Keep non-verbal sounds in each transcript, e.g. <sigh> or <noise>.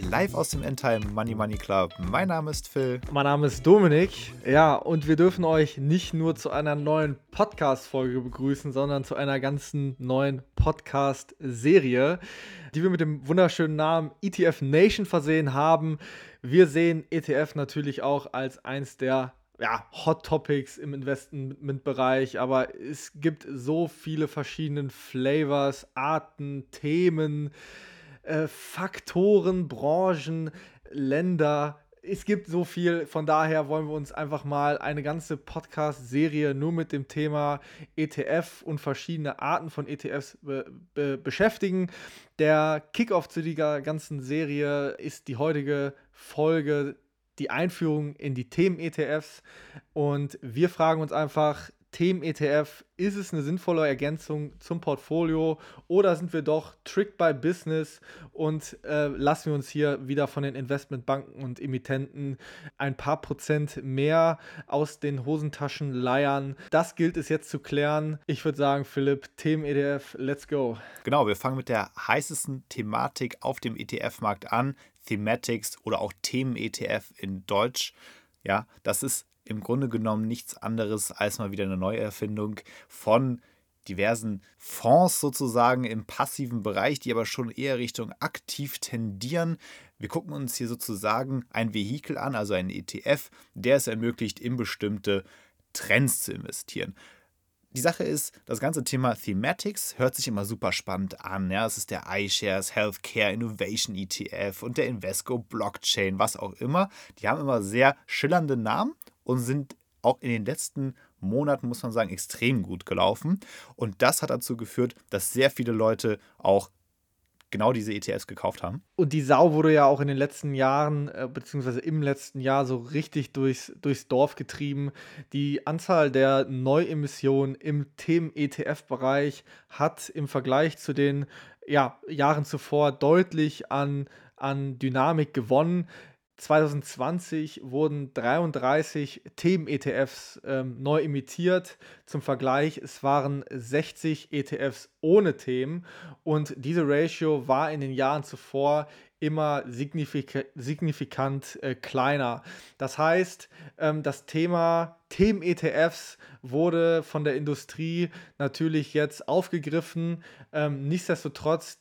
live aus dem Endtime Money Money Club. Mein Name ist Phil. Mein Name ist Dominik. Ja, und wir dürfen euch nicht nur zu einer neuen Podcast-Folge begrüßen, sondern zu einer ganzen neuen Podcast-Serie, die wir mit dem wunderschönen Namen ETF Nation versehen haben. Wir sehen ETF natürlich auch als eins der ja, Hot Topics im Investmentbereich, aber es gibt so viele verschiedene Flavors, Arten, Themen, äh, Faktoren, Branchen, Länder. Es gibt so viel, von daher wollen wir uns einfach mal eine ganze Podcast-Serie nur mit dem Thema ETF und verschiedene Arten von ETFs be be beschäftigen. Der Kickoff zu dieser ganzen Serie ist die heutige Folge die Einführung in die Themen-ETFs. Und wir fragen uns einfach, Themen-ETF, ist es eine sinnvolle Ergänzung zum Portfolio oder sind wir doch tricked by Business und äh, lassen wir uns hier wieder von den Investmentbanken und Emittenten ein paar Prozent mehr aus den Hosentaschen leiern? Das gilt es jetzt zu klären. Ich würde sagen, Philipp, Themen-ETF, let's go. Genau, wir fangen mit der heißesten Thematik auf dem ETF-Markt an. Thematics oder auch Themen-ETF in Deutsch. Ja, das ist im Grunde genommen nichts anderes als mal wieder eine Neuerfindung von diversen Fonds sozusagen im passiven Bereich, die aber schon eher Richtung aktiv tendieren. Wir gucken uns hier sozusagen ein Vehikel an, also einen ETF, der es ermöglicht, in bestimmte Trends zu investieren die Sache ist, das ganze Thema Thematics hört sich immer super spannend an. Ja, es ist der iShares Healthcare Innovation ETF und der Invesco Blockchain, was auch immer. Die haben immer sehr schillernde Namen und sind auch in den letzten Monaten, muss man sagen, extrem gut gelaufen. Und das hat dazu geführt, dass sehr viele Leute auch genau diese ETFs gekauft haben. Und die Sau wurde ja auch in den letzten Jahren, äh, beziehungsweise im letzten Jahr so richtig durchs, durchs Dorf getrieben. Die Anzahl der Neuemissionen im Themen-ETF-Bereich hat im Vergleich zu den ja, Jahren zuvor deutlich an, an Dynamik gewonnen. 2020 wurden 33 Themen-ETFs ähm, neu emittiert. Zum Vergleich, es waren 60 ETFs ohne Themen und diese Ratio war in den Jahren zuvor immer signifika signifikant äh, kleiner. Das heißt, ähm, das Thema Themen-ETFs wurde von der Industrie natürlich jetzt aufgegriffen. Ähm, nichtsdestotrotz,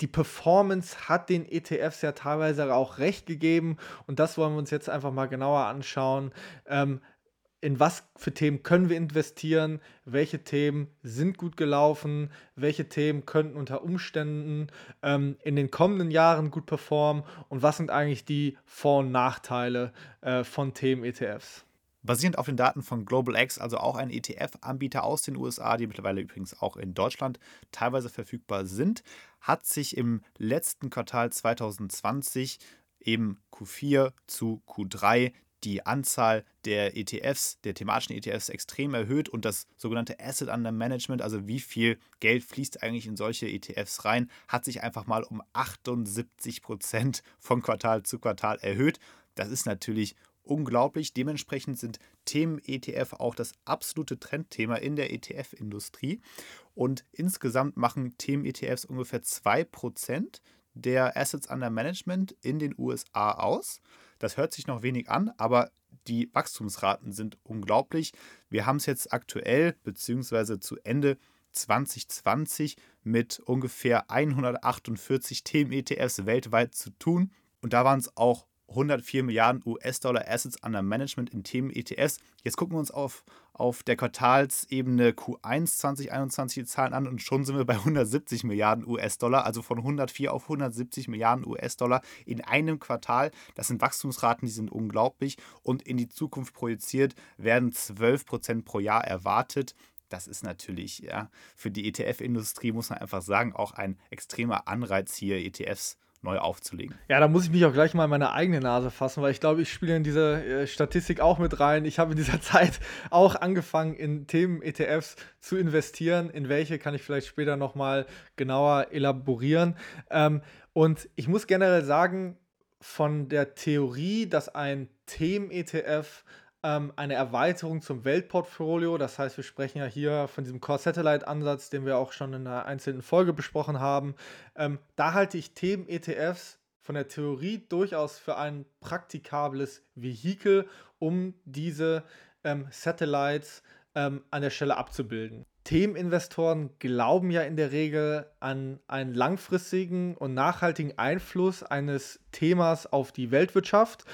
die Performance hat den ETFs ja teilweise auch recht gegeben und das wollen wir uns jetzt einfach mal genauer anschauen. Ähm, in was für Themen können wir investieren, welche Themen sind gut gelaufen, welche Themen könnten unter Umständen ähm, in den kommenden Jahren gut performen und was sind eigentlich die Vor- und Nachteile äh, von Themen-ETFs. Basierend auf den Daten von GlobalX, also auch ein ETF-Anbieter aus den USA, die mittlerweile übrigens auch in Deutschland teilweise verfügbar sind, hat sich im letzten Quartal 2020 eben Q4 zu Q3 die Anzahl der ETFs, der thematischen ETFs extrem erhöht und das sogenannte Asset Under Management, also wie viel Geld fließt eigentlich in solche ETFs rein, hat sich einfach mal um 78 Prozent von Quartal zu Quartal erhöht. Das ist natürlich unglaublich. Dementsprechend sind Themen ETF auch das absolute Trendthema in der ETF-Industrie. Und insgesamt machen Themen ETFs ungefähr 2% der Assets under Management in den USA aus. Das hört sich noch wenig an, aber die Wachstumsraten sind unglaublich. Wir haben es jetzt aktuell bzw. zu Ende 2020 mit ungefähr 148 Themen-ETFs weltweit zu tun. Und da waren es auch 104 Milliarden US-Dollar Assets under Management in Themen ETFs. Jetzt gucken wir uns auf, auf der Quartalsebene Q1 2021 die Zahlen an und schon sind wir bei 170 Milliarden US-Dollar, also von 104 auf 170 Milliarden US-Dollar in einem Quartal. Das sind Wachstumsraten, die sind unglaublich und in die Zukunft projiziert werden 12 Prozent pro Jahr erwartet das ist natürlich ja, für die ETF-Industrie, muss man einfach sagen, auch ein extremer Anreiz hier, ETFs neu aufzulegen. Ja, da muss ich mich auch gleich mal in meine eigene Nase fassen, weil ich glaube, ich spiele in diese äh, Statistik auch mit rein. Ich habe in dieser <laughs> Zeit auch angefangen, in Themen-ETFs zu investieren. In welche kann ich vielleicht später nochmal genauer elaborieren. Ähm, und ich muss generell sagen, von der Theorie, dass ein Themen-ETF ähm, eine Erweiterung zum Weltportfolio. Das heißt, wir sprechen ja hier von diesem Core-Satellite-Ansatz, den wir auch schon in einer einzelnen Folge besprochen haben. Ähm, da halte ich Themen-ETFs von der Theorie durchaus für ein praktikables Vehikel, um diese ähm, Satellites ähm, an der Stelle abzubilden. Themeninvestoren glauben ja in der Regel an einen langfristigen und nachhaltigen Einfluss eines Themas auf die Weltwirtschaft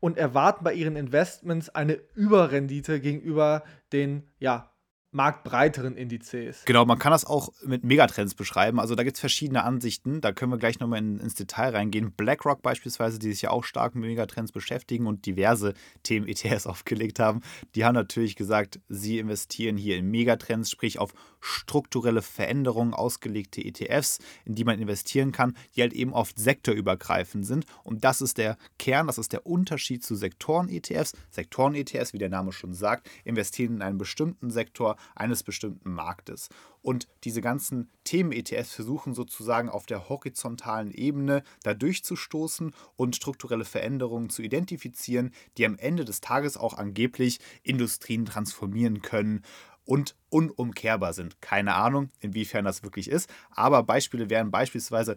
und erwarten bei ihren Investments eine Überrendite gegenüber den ja, marktbreiteren Indizes. Genau, man kann das auch mit Megatrends beschreiben. Also da gibt es verschiedene Ansichten. Da können wir gleich nochmal in, ins Detail reingehen. BlackRock beispielsweise, die sich ja auch stark mit Megatrends beschäftigen und diverse Themen ETS <laughs> aufgelegt haben, die haben natürlich gesagt, sie investieren hier in Megatrends, sprich auf strukturelle Veränderungen ausgelegte ETFs, in die man investieren kann, die halt eben oft sektorübergreifend sind. Und das ist der Kern, das ist der Unterschied zu Sektoren-ETFs. Sektoren-ETFs, wie der Name schon sagt, investieren in einen bestimmten Sektor eines bestimmten Marktes. Und diese ganzen Themen-ETFs versuchen sozusagen auf der horizontalen Ebene da durchzustoßen und strukturelle Veränderungen zu identifizieren, die am Ende des Tages auch angeblich Industrien transformieren können und unumkehrbar sind. Keine Ahnung, inwiefern das wirklich ist, aber Beispiele wären beispielsweise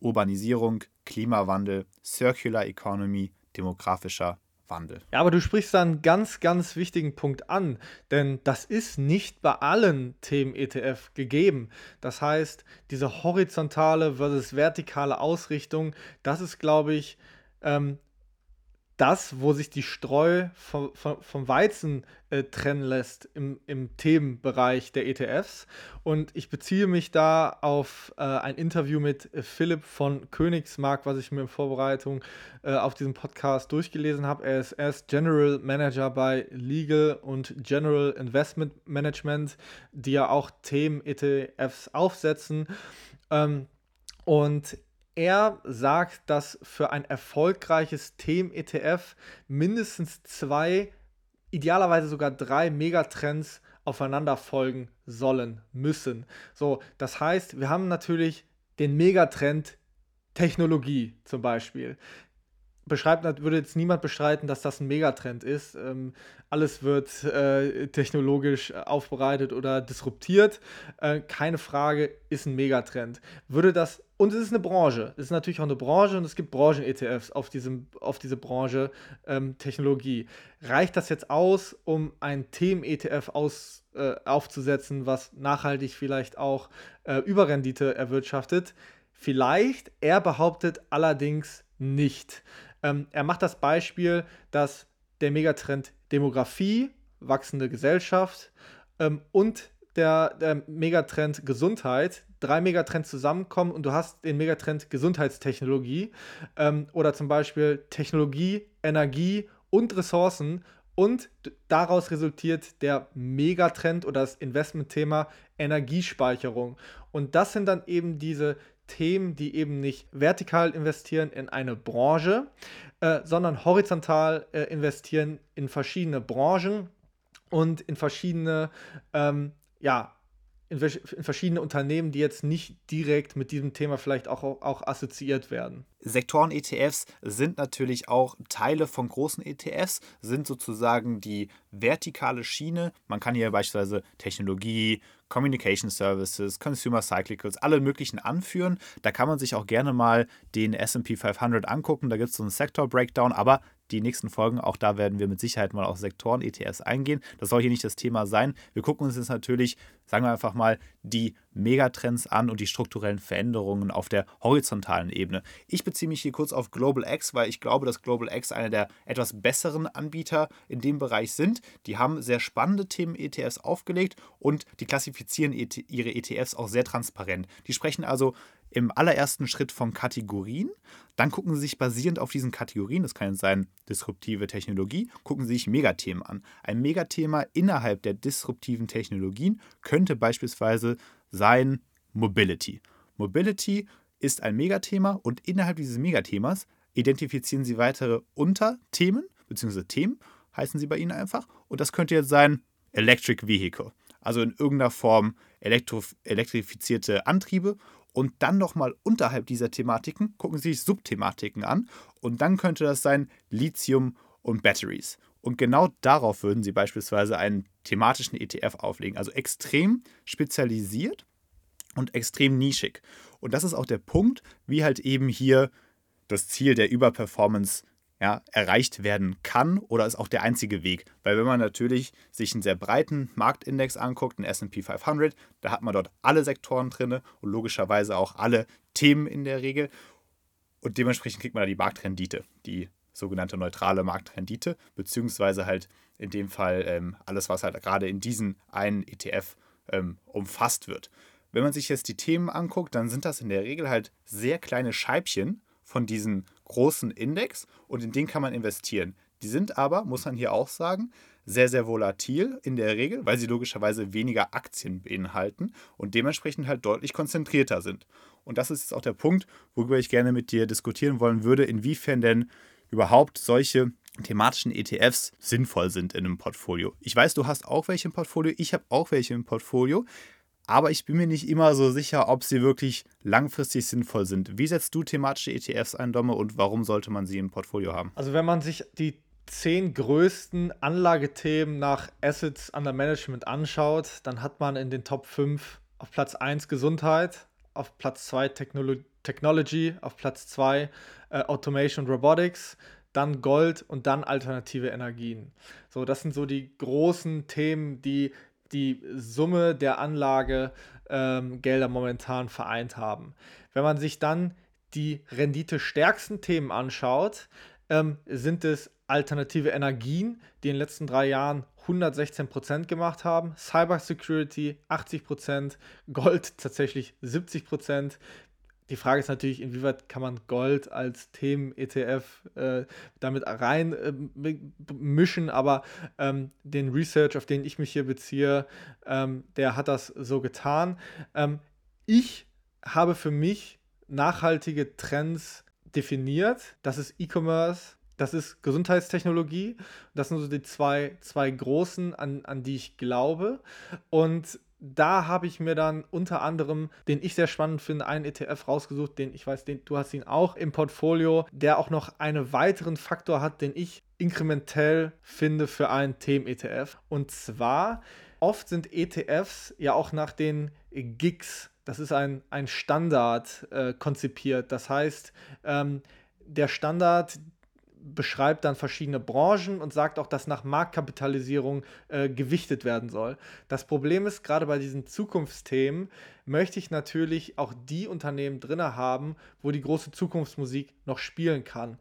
Urbanisierung, Klimawandel, Circular Economy, demografischer Wandel. Ja, aber du sprichst da einen ganz, ganz wichtigen Punkt an, denn das ist nicht bei allen Themen ETF gegeben. Das heißt, diese horizontale versus vertikale Ausrichtung, das ist, glaube ich, ähm, das, wo sich die Streu vom, vom, Weizen äh, trennen lässt im, im Themenbereich der ETFs. Und ich beziehe mich da auf äh, ein Interview mit äh, Philipp von Königsmark, was ich mir in Vorbereitung äh, auf diesen Podcast durchgelesen habe. Er ist, er ist General Manager bei Legal und General Investment Management, die ja auch Themen-ETFs aufsetzen. Ähm, und er sagt, dass für ein erfolgreiches Themen-ETF mindestens zwei, idealerweise sogar drei Megatrends aufeinander folgen sollen, müssen. So, das heißt, wir haben natürlich den Megatrend Technologie zum Beispiel. Beschreibt, würde jetzt niemand bestreiten, dass das ein Megatrend ist. Ähm, alles wird äh, technologisch aufbereitet oder disruptiert. Äh, keine Frage, ist ein Megatrend. Würde das und es ist eine Branche. Es ist natürlich auch eine Branche und es gibt Branchen-ETFs auf, auf diese Branche ähm, Technologie. Reicht das jetzt aus, um ein Themen-ETF äh, aufzusetzen, was nachhaltig vielleicht auch äh, Überrendite erwirtschaftet? Vielleicht. Er behauptet allerdings nicht. Ähm, er macht das Beispiel, dass der Megatrend Demografie, wachsende Gesellschaft ähm, und der, der Megatrend Gesundheit, drei Megatrends zusammenkommen und du hast den Megatrend Gesundheitstechnologie ähm, oder zum Beispiel Technologie, Energie und Ressourcen und daraus resultiert der Megatrend oder das Investmentthema Energiespeicherung. Und das sind dann eben diese Themen, die eben nicht vertikal investieren in eine Branche, äh, sondern horizontal äh, investieren in verschiedene Branchen und in verschiedene ähm, ja, in, in, verschiedene Unternehmen, die jetzt nicht direkt mit diesem Thema vielleicht auch, auch assoziiert werden. Sektoren-ETFs sind natürlich auch Teile von großen ETFs, sind sozusagen die vertikale Schiene. Man kann hier beispielsweise Technologie, Communication Services, Consumer Cyclicals, alle möglichen anführen. Da kann man sich auch gerne mal den SP 500 angucken. Da gibt es so einen Sektor-Breakdown, aber die nächsten Folgen, auch da werden wir mit Sicherheit mal auf Sektoren-ETFs eingehen. Das soll hier nicht das Thema sein. Wir gucken uns jetzt natürlich, sagen wir einfach mal, die Megatrends an und die strukturellen Veränderungen auf der horizontalen Ebene. Ich beziehe mich hier kurz auf Global X, weil ich glaube, dass Global X einer der etwas besseren Anbieter in dem Bereich sind. Die haben sehr spannende Themen-ETFs aufgelegt und die klassifizieren ihre ETFs auch sehr transparent. Die sprechen also im allerersten Schritt von Kategorien. Dann gucken Sie sich basierend auf diesen Kategorien, das kann jetzt sein disruptive Technologie, gucken Sie sich Megathemen an. Ein Megathema innerhalb der disruptiven Technologien könnte beispielsweise sein Mobility. Mobility ist ein Megathema und innerhalb dieses Megathemas identifizieren Sie weitere Unterthemen, beziehungsweise Themen, heißen sie bei Ihnen einfach. Und das könnte jetzt sein Electric Vehicle, also in irgendeiner Form elektrifizierte Antriebe und dann nochmal unterhalb dieser Thematiken gucken Sie sich Subthematiken an und dann könnte das sein Lithium und Batteries. Und genau darauf würden Sie beispielsweise einen thematischen ETF auflegen, also extrem spezialisiert und extrem nischig. Und das ist auch der Punkt, wie halt eben hier das Ziel der Überperformance ja, erreicht werden kann oder ist auch der einzige Weg. Weil wenn man natürlich sich einen sehr breiten Marktindex anguckt, den SP 500, da hat man dort alle Sektoren drin und logischerweise auch alle Themen in der Regel. Und dementsprechend kriegt man da die Marktrendite, die sogenannte neutrale Marktrendite, beziehungsweise halt in dem Fall ähm, alles, was halt gerade in diesen einen ETF ähm, umfasst wird. Wenn man sich jetzt die Themen anguckt, dann sind das in der Regel halt sehr kleine Scheibchen von diesem großen Index und in den kann man investieren. Die sind aber, muss man hier auch sagen, sehr, sehr volatil in der Regel, weil sie logischerweise weniger Aktien beinhalten und dementsprechend halt deutlich konzentrierter sind. Und das ist jetzt auch der Punkt, worüber ich gerne mit dir diskutieren wollen würde, inwiefern denn überhaupt solche thematischen ETFs sinnvoll sind in einem Portfolio. Ich weiß, du hast auch welche im Portfolio, ich habe auch welche im Portfolio, aber ich bin mir nicht immer so sicher, ob sie wirklich langfristig sinnvoll sind. Wie setzt du thematische ETFs ein, Domme, und warum sollte man sie im Portfolio haben? Also wenn man sich die zehn größten Anlagethemen nach Assets under Management anschaut, dann hat man in den Top 5 auf Platz 1 Gesundheit, auf Platz 2 Technolo Technology, auf Platz 2 äh, Automation Robotics, dann Gold und dann alternative Energien. So, das sind so die großen Themen, die die Summe der Anlagegelder ähm, momentan vereint haben. Wenn man sich dann die renditestärksten Themen anschaut, ähm, sind es alternative Energien, die in den letzten drei Jahren 116% gemacht haben, Cybersecurity 80%, Gold tatsächlich 70%, die Frage ist natürlich, inwieweit kann man Gold als Themen-ETF äh, damit rein äh, mischen, aber ähm, den Research, auf den ich mich hier beziehe, ähm, der hat das so getan. Ähm, ich habe für mich nachhaltige Trends definiert. Das ist E-Commerce, das ist Gesundheitstechnologie. Das sind so die zwei, zwei großen, an, an die ich glaube. Und da habe ich mir dann unter anderem, den ich sehr spannend finde, einen ETF rausgesucht, den ich weiß, den, du hast ihn auch im Portfolio, der auch noch einen weiteren Faktor hat, den ich inkrementell finde für einen Themen-ETF. Und zwar, oft sind ETFs ja auch nach den Gigs, das ist ein, ein Standard äh, konzipiert. Das heißt, ähm, der Standard, beschreibt dann verschiedene Branchen und sagt auch, dass nach Marktkapitalisierung äh, gewichtet werden soll. Das Problem ist, gerade bei diesen Zukunftsthemen möchte ich natürlich auch die Unternehmen drin haben, wo die große Zukunftsmusik noch spielen kann.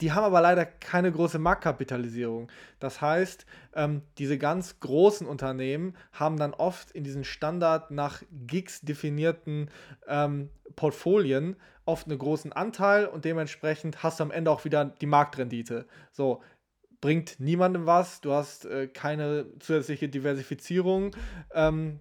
Die haben aber leider keine große Marktkapitalisierung. Das heißt, ähm, diese ganz großen Unternehmen haben dann oft in diesen Standard nach Gigs definierten ähm, Portfolien oft einen großen Anteil und dementsprechend hast du am Ende auch wieder die Marktrendite. So, bringt niemandem was, du hast äh, keine zusätzliche Diversifizierung. Ähm,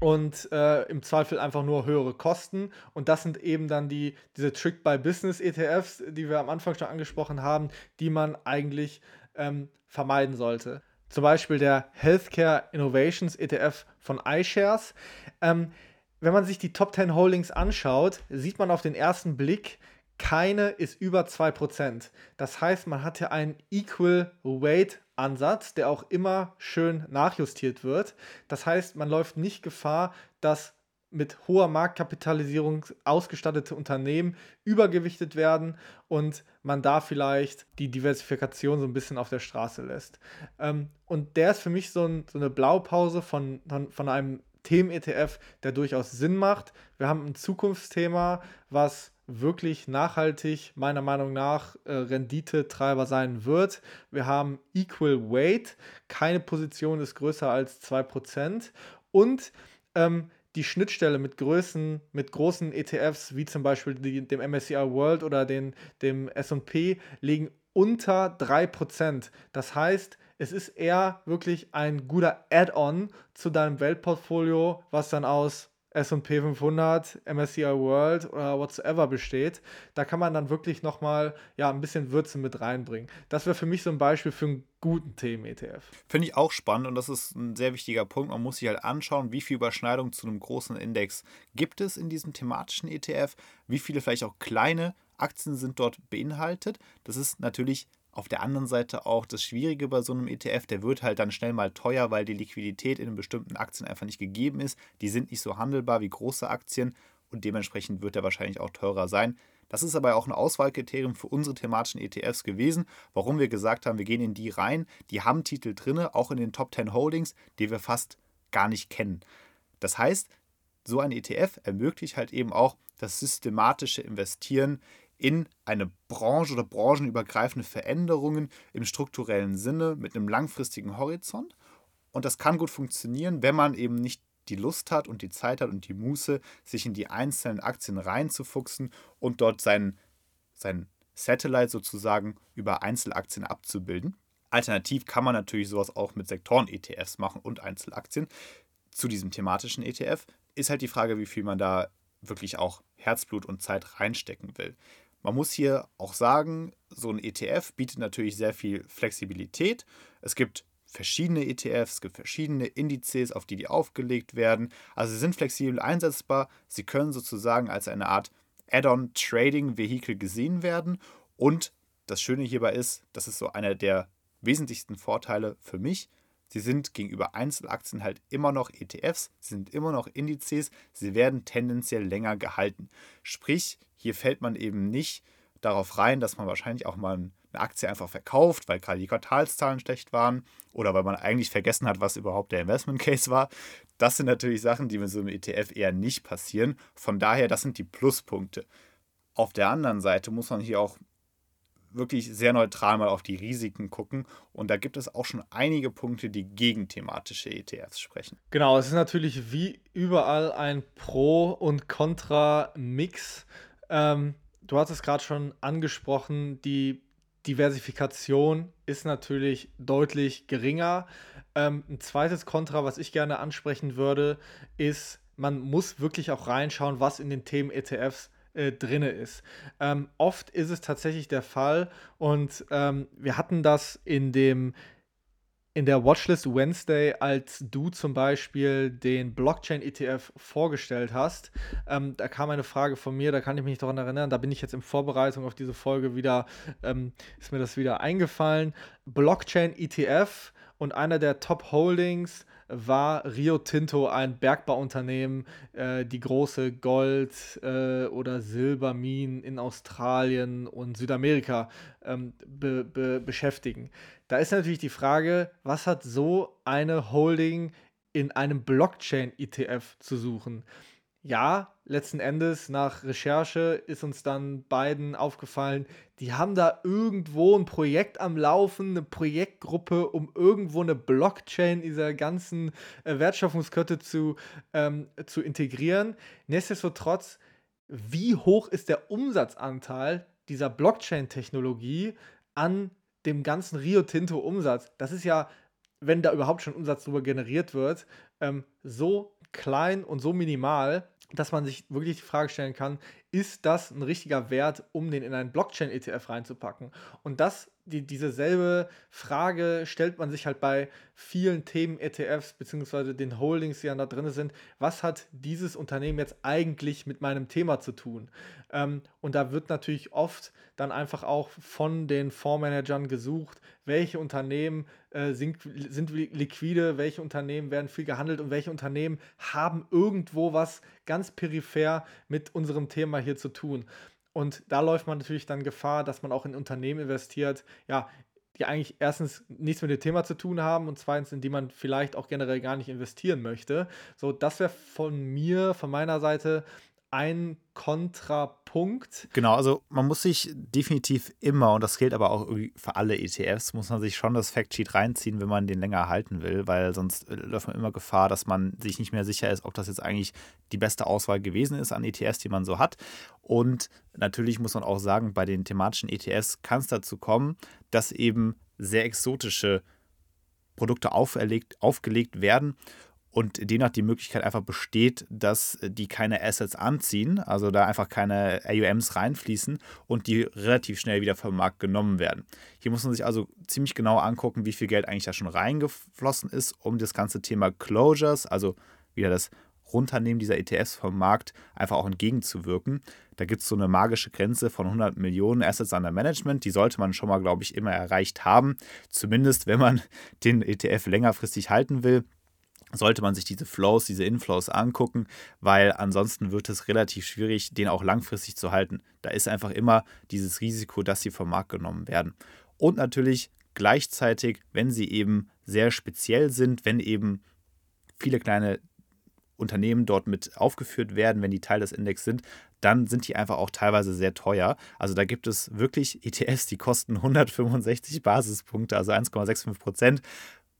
und äh, im Zweifel einfach nur höhere Kosten. Und das sind eben dann die, diese Trick by Business ETFs, die wir am Anfang schon angesprochen haben, die man eigentlich ähm, vermeiden sollte. Zum Beispiel der Healthcare Innovations ETF von iShares. Ähm, wenn man sich die Top 10 Holdings anschaut, sieht man auf den ersten Blick, keine ist über 2%. Das heißt, man hat ja einen Equal Weight Ansatz, der auch immer schön nachjustiert wird. Das heißt, man läuft nicht Gefahr, dass mit hoher Marktkapitalisierung ausgestattete Unternehmen übergewichtet werden und man da vielleicht die Diversifikation so ein bisschen auf der Straße lässt. Ähm, und der ist für mich so, ein, so eine Blaupause von, von, von einem Themen-ETF, der durchaus Sinn macht. Wir haben ein Zukunftsthema, was wirklich nachhaltig meiner Meinung nach äh, Renditetreiber sein wird. Wir haben Equal Weight, keine Position ist größer als 2% und ähm, die Schnittstelle mit Größen, mit großen ETFs, wie zum Beispiel die, dem MSCI World oder den, dem SP, liegen unter 3%. Das heißt, es ist eher wirklich ein guter Add-on zu deinem Weltportfolio, was dann aus S&P 500, MSCI World oder whatsoever besteht, da kann man dann wirklich nochmal ja, ein bisschen Würze mit reinbringen. Das wäre für mich so ein Beispiel für einen guten Themen-ETF. Finde ich auch spannend und das ist ein sehr wichtiger Punkt. Man muss sich halt anschauen, wie viel Überschneidung zu einem großen Index gibt es in diesem thematischen ETF, wie viele vielleicht auch kleine Aktien sind dort beinhaltet. Das ist natürlich auf der anderen Seite auch das Schwierige bei so einem ETF, der wird halt dann schnell mal teuer, weil die Liquidität in bestimmten Aktien einfach nicht gegeben ist. Die sind nicht so handelbar wie große Aktien und dementsprechend wird er wahrscheinlich auch teurer sein. Das ist aber auch ein Auswahlkriterium für unsere thematischen ETFs gewesen, warum wir gesagt haben, wir gehen in die rein, die haben Titel drin, auch in den Top 10 Holdings, die wir fast gar nicht kennen. Das heißt, so ein ETF ermöglicht halt eben auch das systematische Investieren in eine Branche oder branchenübergreifende Veränderungen im strukturellen Sinne mit einem langfristigen Horizont. Und das kann gut funktionieren, wenn man eben nicht die Lust hat und die Zeit hat und die Muße, sich in die einzelnen Aktien reinzufuchsen und dort sein, sein Satellite sozusagen über Einzelaktien abzubilden. Alternativ kann man natürlich sowas auch mit Sektoren-ETFs machen und Einzelaktien. Zu diesem thematischen ETF ist halt die Frage, wie viel man da wirklich auch Herzblut und Zeit reinstecken will. Man muss hier auch sagen, so ein ETF bietet natürlich sehr viel Flexibilität. Es gibt verschiedene ETFs, es gibt verschiedene Indizes, auf die die aufgelegt werden. Also sie sind flexibel einsetzbar. Sie können sozusagen als eine Art Add-on-Trading-Vehikel gesehen werden. Und das Schöne hierbei ist, das ist so einer der wesentlichsten Vorteile für mich. Sie sind gegenüber Einzelaktien halt immer noch ETFs, sie sind immer noch Indizes, sie werden tendenziell länger gehalten. Sprich, hier fällt man eben nicht darauf rein, dass man wahrscheinlich auch mal eine Aktie einfach verkauft, weil gerade die Quartalszahlen schlecht waren oder weil man eigentlich vergessen hat, was überhaupt der Investment Case war. Das sind natürlich Sachen, die mit so einem ETF eher nicht passieren. Von daher, das sind die Pluspunkte. Auf der anderen Seite muss man hier auch wirklich sehr neutral mal auf die Risiken gucken. Und da gibt es auch schon einige Punkte, die gegen thematische ETFs sprechen. Genau, es ist natürlich wie überall ein Pro- und Contra-Mix. Ähm, du hast es gerade schon angesprochen, die Diversifikation ist natürlich deutlich geringer. Ähm, ein zweites Kontra, was ich gerne ansprechen würde, ist, man muss wirklich auch reinschauen, was in den Themen ETFs äh, drin ist. Ähm, oft ist es tatsächlich der Fall und ähm, wir hatten das in dem in der Watchlist Wednesday, als du zum Beispiel den Blockchain-ETF vorgestellt hast, ähm, da kam eine Frage von mir, da kann ich mich daran erinnern, da bin ich jetzt in Vorbereitung auf diese Folge wieder, ähm, ist mir das wieder eingefallen. Blockchain-ETF und einer der Top-Holdings war Rio Tinto ein Bergbauunternehmen, äh, die große Gold- äh, oder Silberminen in Australien und Südamerika ähm, be be beschäftigen. Da ist natürlich die Frage, was hat so eine Holding in einem Blockchain-ETF zu suchen? Ja, letzten Endes nach Recherche ist uns dann beiden aufgefallen, die haben da irgendwo ein Projekt am Laufen, eine Projektgruppe, um irgendwo eine Blockchain dieser ganzen äh, Wertschöpfungskette zu, ähm, zu integrieren. Nichtsdestotrotz, wie hoch ist der Umsatzanteil dieser Blockchain-Technologie an dem ganzen Rio Tinto-Umsatz? Das ist ja, wenn da überhaupt schon Umsatz drüber generiert wird, ähm, so klein und so minimal, dass man sich wirklich die Frage stellen kann, ist das ein richtiger Wert, um den in einen Blockchain-ETF reinzupacken? Und das, die, diese Frage stellt man sich halt bei vielen Themen-ETFs beziehungsweise den Holdings, die dann da drin sind. Was hat dieses Unternehmen jetzt eigentlich mit meinem Thema zu tun? Ähm, und da wird natürlich oft dann einfach auch von den Fondsmanagern gesucht, welche Unternehmen äh, sind, sind liquide, welche Unternehmen werden viel gehandelt und welche Unternehmen haben irgendwo was ganz peripher mit unserem Thema hier zu tun. Und da läuft man natürlich dann Gefahr, dass man auch in Unternehmen investiert, ja, die eigentlich erstens nichts mit dem Thema zu tun haben und zweitens, in die man vielleicht auch generell gar nicht investieren möchte. So, das wäre von mir, von meiner Seite ein Kontrapunkt. Genau, also man muss sich definitiv immer, und das gilt aber auch für alle ETFs, muss man sich schon das Factsheet reinziehen, wenn man den länger halten will, weil sonst läuft man immer Gefahr, dass man sich nicht mehr sicher ist, ob das jetzt eigentlich die beste Auswahl gewesen ist an ETFs, die man so hat. Und natürlich muss man auch sagen, bei den thematischen ETFs kann es dazu kommen, dass eben sehr exotische Produkte auferlegt, aufgelegt werden und demnach die Möglichkeit einfach besteht, dass die keine Assets anziehen, also da einfach keine AUMs reinfließen und die relativ schnell wieder vom Markt genommen werden. Hier muss man sich also ziemlich genau angucken, wie viel Geld eigentlich da schon reingeflossen ist, um das ganze Thema Closures, also wieder das Runternehmen dieser ETFs vom Markt einfach auch entgegenzuwirken. Da gibt es so eine magische Grenze von 100 Millionen Assets under Management. Die sollte man schon mal, glaube ich, immer erreicht haben. Zumindest, wenn man den ETF längerfristig halten will. Sollte man sich diese Flows, diese Inflows angucken, weil ansonsten wird es relativ schwierig, den auch langfristig zu halten. Da ist einfach immer dieses Risiko, dass sie vom Markt genommen werden. Und natürlich gleichzeitig, wenn sie eben sehr speziell sind, wenn eben viele kleine Unternehmen dort mit aufgeführt werden, wenn die Teil des Index sind, dann sind die einfach auch teilweise sehr teuer. Also da gibt es wirklich ETFs, die kosten <laughs> 165 Basispunkte, also 1,65 Prozent.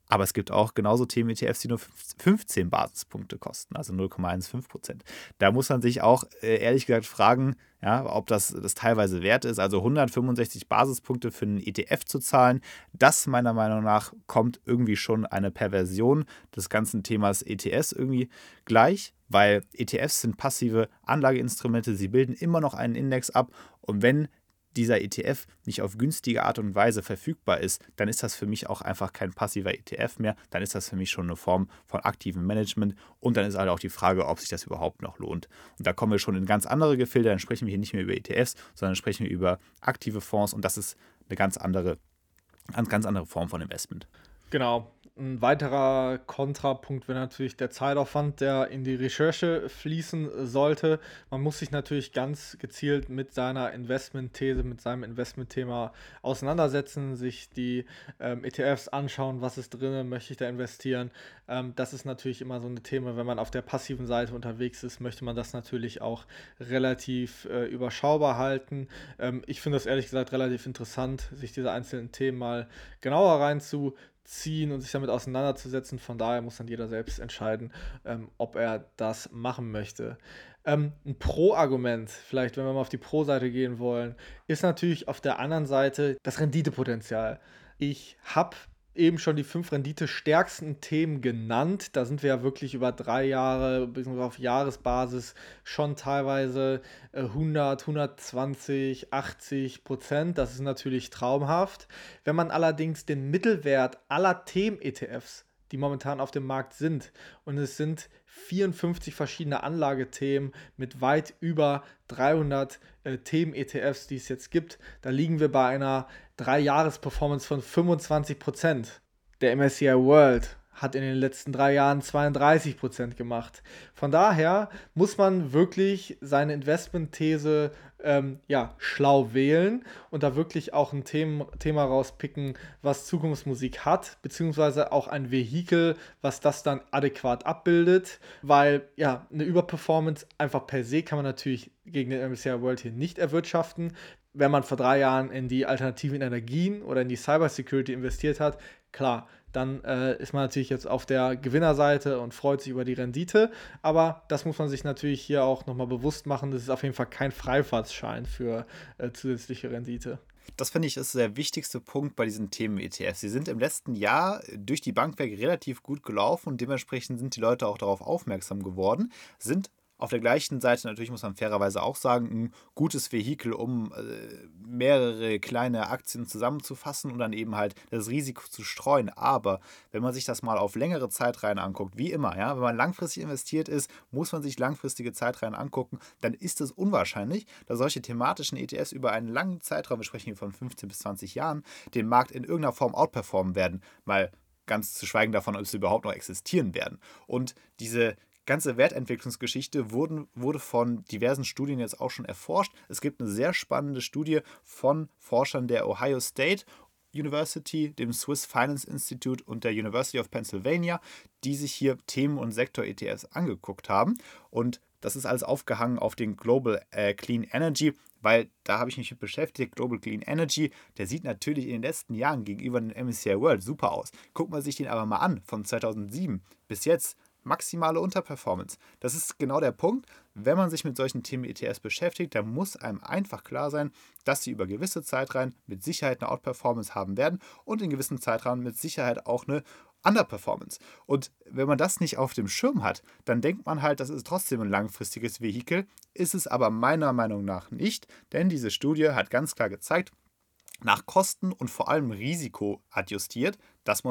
Aber es gibt auch genauso Themen-ETFs, die nur 15 Basispunkte kosten, also 0,15 Prozent. Da muss man sich auch äh, ehrlich gesagt fragen, ja, ob das, das teilweise wert ist. Also 165 Basispunkte für einen ETF zu zahlen, das meiner Meinung nach kommt irgendwie schon eine Perversion des ganzen Themas ETS irgendwie gleich, weil ETFs sind passive Anlageinstrumente, sie bilden immer noch einen Index ab und wenn dieser ETF nicht auf günstige Art und Weise verfügbar ist, dann ist das für mich auch einfach kein passiver ETF mehr. Dann ist das für mich schon eine Form von aktivem Management. Und dann ist halt auch die Frage, ob sich das überhaupt noch lohnt. Und da kommen wir schon in ganz andere Gefilde. Dann sprechen wir hier nicht mehr über ETFs, sondern sprechen wir über aktive Fonds. Und das ist eine ganz andere, ganz, ganz andere Form von Investment. Genau. Ein weiterer Kontrapunkt wäre natürlich der Zeitaufwand, der in die Recherche fließen sollte. Man muss sich natürlich ganz gezielt mit seiner Investmentthese, mit seinem Investmentthema auseinandersetzen, sich die ähm, ETFs anschauen, was ist drin, möchte ich da investieren. Ähm, das ist natürlich immer so ein Thema, wenn man auf der passiven Seite unterwegs ist, möchte man das natürlich auch relativ äh, überschaubar halten. Ähm, ich finde das ehrlich gesagt relativ interessant, sich diese einzelnen Themen mal genauer reinzuziehen ziehen und sich damit auseinanderzusetzen. Von daher muss dann jeder selbst entscheiden, ähm, ob er das machen möchte. Ähm, ein Pro-Argument, vielleicht wenn wir mal auf die Pro-Seite gehen wollen, ist natürlich auf der anderen Seite das Renditepotenzial. Ich habe eben schon die fünf renditestärksten Themen genannt. Da sind wir ja wirklich über drei Jahre, bzw. auf Jahresbasis schon teilweise 100, 120, 80 Prozent. Das ist natürlich traumhaft. Wenn man allerdings den Mittelwert aller Themen-ETFs die momentan auf dem Markt sind. Und es sind 54 verschiedene Anlagethemen mit weit über 300 äh, Themen-ETFs, die es jetzt gibt. Da liegen wir bei einer 3-Jahres-Performance von 25%. Der MSCI World hat in den letzten drei Jahren 32 Prozent gemacht. Von daher muss man wirklich seine Investmentthese ähm, ja, schlau wählen und da wirklich auch ein Thema, Thema rauspicken, was Zukunftsmusik hat, beziehungsweise auch ein Vehikel, was das dann adäquat abbildet, weil ja, eine Überperformance einfach per se kann man natürlich gegen den MSCI World hier nicht erwirtschaften. Wenn man vor drei Jahren in die alternativen Energien oder in die Cybersecurity investiert hat, klar, dann äh, ist man natürlich jetzt auf der Gewinnerseite und freut sich über die Rendite. Aber das muss man sich natürlich hier auch nochmal bewusst machen. Das ist auf jeden Fall kein Freifahrtsschein für äh, zusätzliche Rendite. Das finde ich ist der wichtigste Punkt bei diesen Themen-ETFs. Sie sind im letzten Jahr durch die Bank weg relativ gut gelaufen und dementsprechend sind die Leute auch darauf aufmerksam geworden, sind auf der gleichen Seite natürlich muss man fairerweise auch sagen, ein gutes Vehikel, um äh, mehrere kleine Aktien zusammenzufassen und dann eben halt das Risiko zu streuen. Aber wenn man sich das mal auf längere Zeitreihen anguckt, wie immer, ja, wenn man langfristig investiert ist, muss man sich langfristige Zeitreihen angucken, dann ist es unwahrscheinlich, dass solche thematischen ETFs über einen langen Zeitraum, wir sprechen hier von 15 bis 20 Jahren, den Markt in irgendeiner Form outperformen werden. Mal ganz zu schweigen davon, ob sie überhaupt noch existieren werden. Und diese ganze Wertentwicklungsgeschichte wurden, wurde von diversen Studien jetzt auch schon erforscht. Es gibt eine sehr spannende Studie von Forschern der Ohio State University, dem Swiss Finance Institute und der University of Pennsylvania, die sich hier Themen- und Sektor-ETFs angeguckt haben. Und das ist alles aufgehangen auf den Global äh, Clean Energy, weil da habe ich mich mit beschäftigt. Global Clean Energy, der sieht natürlich in den letzten Jahren gegenüber dem MSCI World super aus. Guckt man sich den aber mal an, von 2007 bis jetzt, maximale Unterperformance. Das ist genau der Punkt. Wenn man sich mit solchen Themen ETS beschäftigt, dann muss einem einfach klar sein, dass sie über gewisse Zeitreihen mit Sicherheit eine Outperformance haben werden und in gewissen Zeitrahmen mit Sicherheit auch eine Underperformance. Und wenn man das nicht auf dem Schirm hat, dann denkt man halt, das ist trotzdem ein langfristiges Vehikel, ist es aber meiner Meinung nach nicht, denn diese Studie hat ganz klar gezeigt, nach Kosten und vor allem Risiko adjustiert, das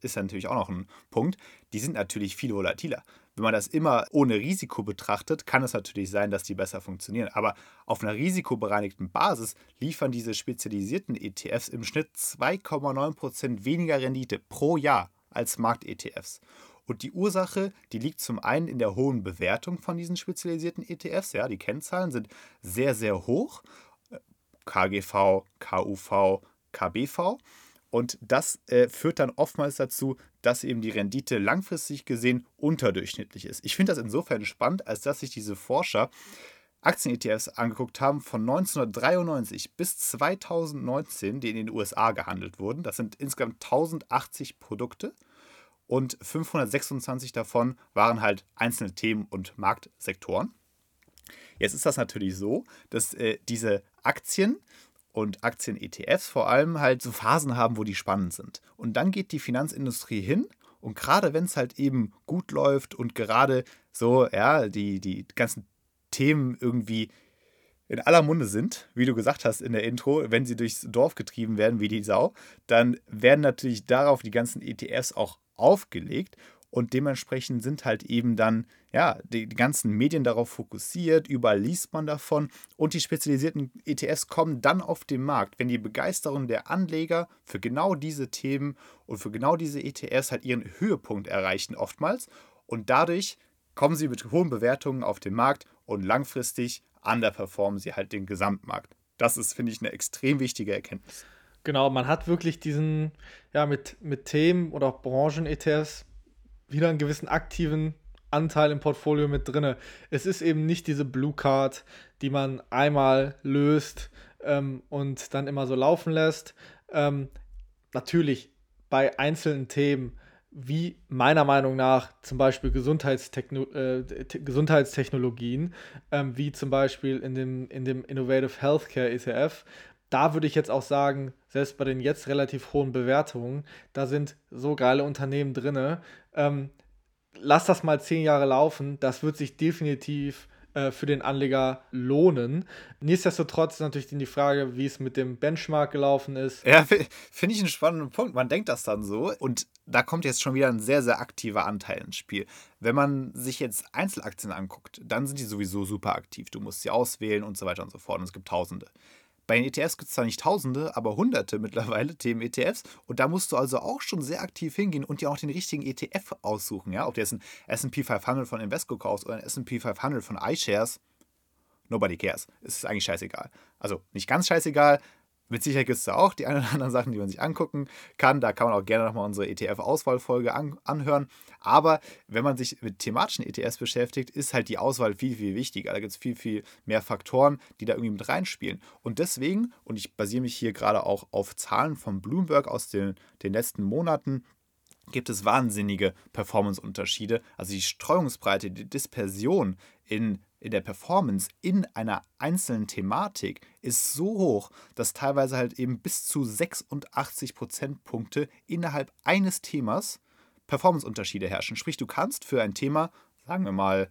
ist natürlich auch noch ein Punkt, die sind natürlich viel volatiler. Wenn man das immer ohne Risiko betrachtet, kann es natürlich sein, dass die besser funktionieren. Aber auf einer risikobereinigten Basis liefern diese spezialisierten ETFs im Schnitt 2,9% weniger Rendite pro Jahr als Markt-ETFs. Und die Ursache, die liegt zum einen in der hohen Bewertung von diesen spezialisierten ETFs. Ja, die Kennzahlen sind sehr, sehr hoch. KGV, KUV, KBV. Und das äh, führt dann oftmals dazu, dass eben die Rendite langfristig gesehen unterdurchschnittlich ist. Ich finde das insofern spannend, als dass sich diese Forscher Aktien-ETFs angeguckt haben von 1993 bis 2019, die in den USA gehandelt wurden. Das sind insgesamt 1080 Produkte und 526 davon waren halt einzelne Themen und Marktsektoren. Jetzt ist das natürlich so, dass äh, diese Aktien und Aktien-ETFs vor allem halt so Phasen haben, wo die spannend sind. Und dann geht die Finanzindustrie hin und gerade wenn es halt eben gut läuft und gerade so, ja, die, die ganzen Themen irgendwie in aller Munde sind, wie du gesagt hast in der Intro, wenn sie durchs Dorf getrieben werden wie die Sau, dann werden natürlich darauf die ganzen ETFs auch aufgelegt und dementsprechend sind halt eben dann ja die, ganzen Medien darauf fokussiert, überall liest man davon und die spezialisierten ETFs kommen dann auf den Markt, wenn die Begeisterung der Anleger für genau diese Themen und für genau diese ETFs halt ihren Höhepunkt erreichen oftmals und dadurch kommen sie mit hohen Bewertungen auf den Markt und langfristig underperformen sie halt den Gesamtmarkt. Das ist, finde ich, eine extrem wichtige Erkenntnis. Genau, man hat wirklich diesen, ja, mit, mit Themen oder Branchen-ETFs wieder einen gewissen aktiven Anteil im Portfolio mit drin. Es ist eben nicht diese Blue Card, die man einmal löst ähm, und dann immer so laufen lässt. Ähm, natürlich bei einzelnen Themen wie meiner Meinung nach zum Beispiel Gesundheitstechno äh, Gesundheitstechnologien, ähm, wie zum Beispiel in dem, in dem Innovative Healthcare ETF. Da würde ich jetzt auch sagen, selbst bei den jetzt relativ hohen Bewertungen, da sind so geile Unternehmen drin. Ähm, lass das mal zehn Jahre laufen, das wird sich definitiv äh, für den Anleger lohnen. Nichtsdestotrotz ist natürlich die Frage, wie es mit dem Benchmark gelaufen ist. Ja, finde ich einen spannenden Punkt. Man denkt das dann so und da kommt jetzt schon wieder ein sehr, sehr aktiver Anteil ins Spiel. Wenn man sich jetzt Einzelaktien anguckt, dann sind die sowieso super aktiv. Du musst sie auswählen und so weiter und so fort. Und es gibt Tausende. Bei den ETFs gibt es zwar nicht Tausende, aber Hunderte mittlerweile Themen-ETFs. Und da musst du also auch schon sehr aktiv hingehen und dir auch den richtigen ETF aussuchen. Ja? Ob du jetzt ein SP 500 von Invesco kaufst oder ein SP 500 von iShares, nobody cares. Es ist eigentlich scheißegal. Also nicht ganz scheißegal, mit Sicherheit gibt es da auch die ein oder <laughs> anderen Sachen, die man sich angucken kann. Da kann man auch gerne nochmal unsere ETF-Auswahlfolge an, anhören. Aber wenn man sich mit thematischen ETFs beschäftigt, ist halt die Auswahl viel, viel wichtiger. Da gibt es viel, viel mehr Faktoren, die da irgendwie mit reinspielen. Und deswegen, und ich basiere mich hier gerade auch auf Zahlen von Bloomberg aus den, den letzten Monaten, gibt es wahnsinnige Performance-Unterschiede. Also die Streuungsbreite, die Dispersion in in der Performance in einer einzelnen Thematik ist so hoch, dass teilweise halt eben bis zu 86 Prozentpunkte innerhalb eines Themas Performanceunterschiede herrschen. Sprich, du kannst für ein Thema, sagen wir mal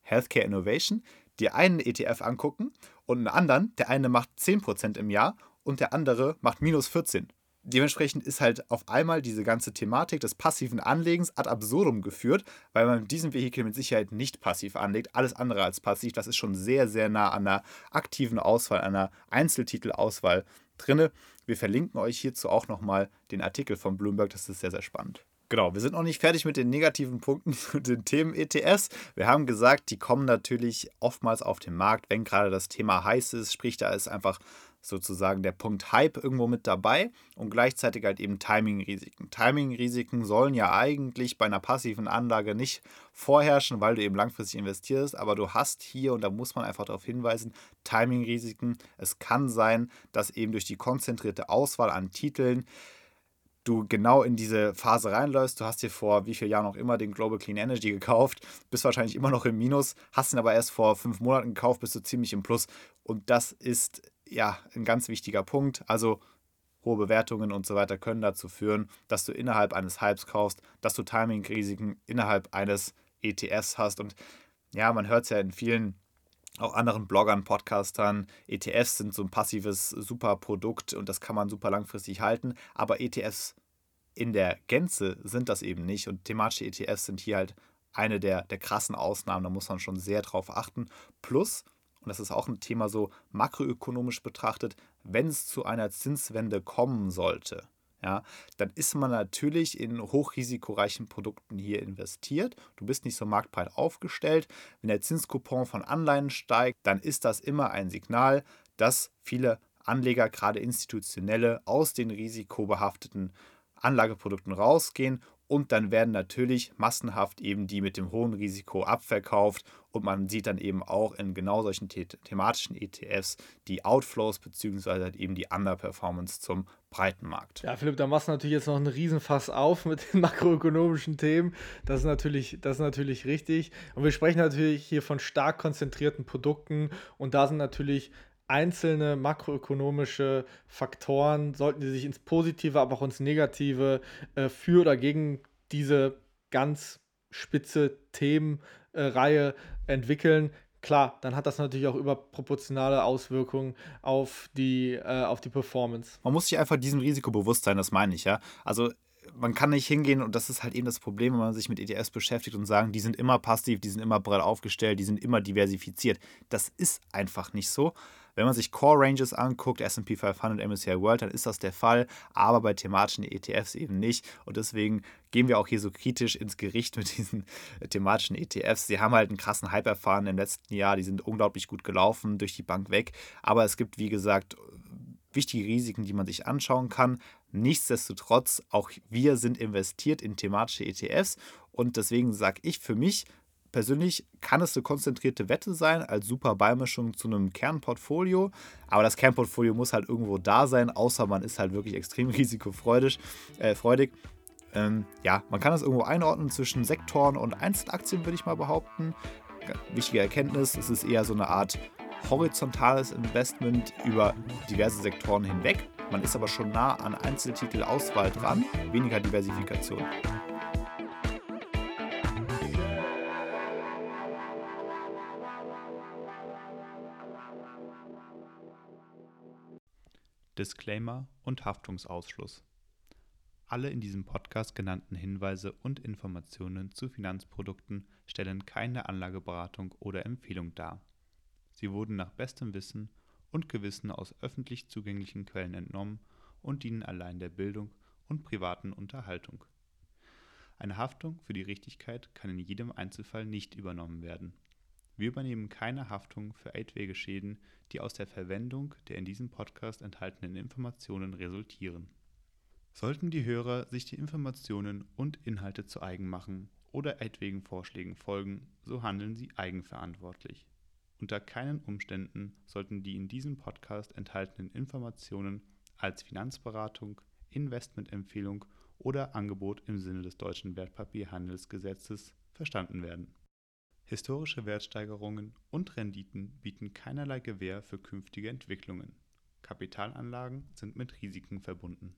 Healthcare Innovation, dir einen ETF angucken und einen anderen, der eine macht 10% im Jahr und der andere macht minus 14 dementsprechend ist halt auf einmal diese ganze Thematik des passiven Anlegens ad absurdum geführt, weil man mit diesem Vehikel mit Sicherheit nicht passiv anlegt. Alles andere als passiv. Das ist schon sehr, sehr nah an einer aktiven Auswahl, einer Einzeltitelauswahl drinne. Wir verlinken euch hierzu auch nochmal den Artikel von Bloomberg. Das ist sehr, sehr spannend. Genau, wir sind noch nicht fertig mit den negativen Punkten <laughs> zu den Themen ETS. Wir haben gesagt, die kommen natürlich oftmals auf den Markt, wenn gerade das Thema heiß ist. Sprich, da ist einfach sozusagen der Punkt Hype irgendwo mit dabei und gleichzeitig halt eben Timing-Risiken. Timing-Risiken sollen ja eigentlich bei einer passiven Anlage nicht vorherrschen, weil du eben langfristig investierst, aber du hast hier, und da muss man einfach darauf hinweisen, Timing-Risiken. Es kann sein, dass eben durch die konzentrierte Auswahl an Titeln du genau in diese Phase reinläufst. Du hast dir vor wie vielen Jahren auch immer den Global Clean Energy gekauft, bist wahrscheinlich immer noch im Minus, hast ihn aber erst vor fünf Monaten gekauft, bist du ziemlich im Plus. Und das ist ja, ein ganz wichtiger Punkt. Also hohe Bewertungen und so weiter können dazu führen, dass du innerhalb eines Hypes kaufst, dass du Timing-Risiken innerhalb eines ETFs hast. Und ja, man hört es ja in vielen auch anderen Bloggern, Podcastern, ETFs sind so ein passives Superprodukt und das kann man super langfristig halten. Aber ETFs in der Gänze sind das eben nicht. Und thematische ETFs sind hier halt eine der, der krassen Ausnahmen. Da muss man schon sehr drauf achten. Plus, und das ist auch ein Thema so makroökonomisch betrachtet, wenn es zu einer Zinswende kommen sollte, ja, dann ist man natürlich in hochrisikoreichen Produkten hier investiert. Du bist nicht so marktbreit aufgestellt. Wenn der Zinskupon von Anleihen steigt, dann ist das immer ein Signal, dass viele Anleger, gerade institutionelle, aus den risikobehafteten Anlageprodukten rausgehen und dann werden natürlich massenhaft eben die mit dem hohen Risiko abverkauft und man sieht dann eben auch in genau solchen the thematischen ETFs die Outflows bzw. Halt eben die Underperformance zum breiten Markt. Ja, Philipp, da machst du natürlich jetzt noch einen Riesenfass auf mit den <laughs> makroökonomischen Themen. Das ist natürlich, das ist natürlich richtig. Und wir sprechen natürlich hier von stark konzentrierten Produkten und da sind natürlich einzelne makroökonomische Faktoren, sollten die sich ins Positive, aber auch ins Negative äh, für oder gegen diese ganz spitze Themenreihe entwickeln, klar, dann hat das natürlich auch überproportionale Auswirkungen auf die, äh, auf die Performance. Man muss sich einfach diesem Risiko bewusst sein, das meine ich, ja. Also man kann nicht hingehen und das ist halt eben das Problem, wenn man sich mit ETFs beschäftigt und sagen, die sind immer passiv, die sind immer breit aufgestellt, die sind immer diversifiziert. Das ist einfach nicht so. Wenn man sich Core Ranges anguckt, SP 500, MSCI World, dann ist das der Fall, aber bei thematischen ETFs eben nicht. Und deswegen gehen wir auch hier so kritisch ins Gericht mit diesen thematischen ETFs. Sie haben halt einen krassen Hype erfahren im letzten Jahr, die sind unglaublich gut gelaufen, durch die Bank weg. Aber es gibt, wie gesagt, wichtige Risiken, die man sich anschauen kann. Nichtsdestotrotz, auch wir sind investiert in thematische ETFs und deswegen sage ich für mich, persönlich kann es eine konzentrierte Wette sein, als super Beimischung zu einem Kernportfolio. Aber das Kernportfolio muss halt irgendwo da sein, außer man ist halt wirklich extrem <laughs> risikofreudig. Äh, freudig. Ähm, ja, man kann das irgendwo einordnen zwischen Sektoren und Einzelaktien, würde ich mal behaupten. Wichtige Erkenntnis, es ist eher so eine Art horizontales Investment über diverse Sektoren hinweg. Man ist aber schon nah an Einzeltitelauswahl dran, weniger Diversifikation. Disclaimer und Haftungsausschluss. Alle in diesem Podcast genannten Hinweise und Informationen zu Finanzprodukten stellen keine Anlageberatung oder Empfehlung dar. Sie wurden nach bestem Wissen und Gewissen aus öffentlich zugänglichen Quellen entnommen und dienen allein der Bildung und privaten Unterhaltung. Eine Haftung für die Richtigkeit kann in jedem Einzelfall nicht übernommen werden. Wir übernehmen keine Haftung für etwaige Schäden, die aus der Verwendung der in diesem Podcast enthaltenen Informationen resultieren. Sollten die Hörer sich die Informationen und Inhalte zu eigen machen oder etwaigen Vorschlägen folgen, so handeln sie eigenverantwortlich. Unter keinen Umständen sollten die in diesem Podcast enthaltenen Informationen als Finanzberatung, Investmentempfehlung oder Angebot im Sinne des deutschen Wertpapierhandelsgesetzes verstanden werden Historische Wertsteigerungen und Renditen bieten keinerlei Gewähr für künftige Entwicklungen. Kapitalanlagen sind mit Risiken verbunden